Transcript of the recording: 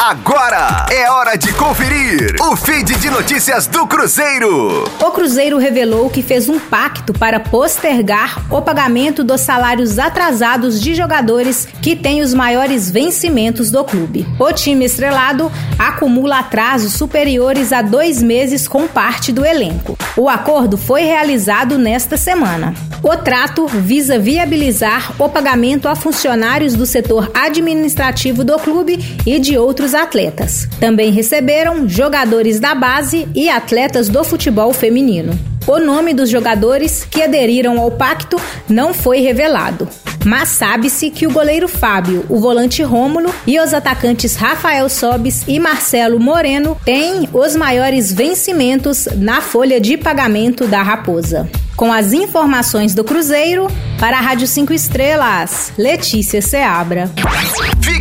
Agora é hora de conferir o feed de notícias do Cruzeiro. O Cruzeiro revelou que fez um pacto para postergar o pagamento dos salários atrasados de jogadores que têm os maiores vencimentos do clube. O time estrelado acumula atrasos superiores a dois meses com parte do elenco. O acordo foi realizado nesta semana. O trato visa viabilizar o pagamento a funcionários do setor administrativo do clube e de outros outros atletas. Também receberam jogadores da base e atletas do futebol feminino. O nome dos jogadores que aderiram ao pacto não foi revelado. Mas sabe-se que o goleiro Fábio, o volante Rômulo e os atacantes Rafael Sobis e Marcelo Moreno têm os maiores vencimentos na folha de pagamento da Raposa. Com as informações do Cruzeiro, para a Rádio 5 Estrelas, Letícia Seabra.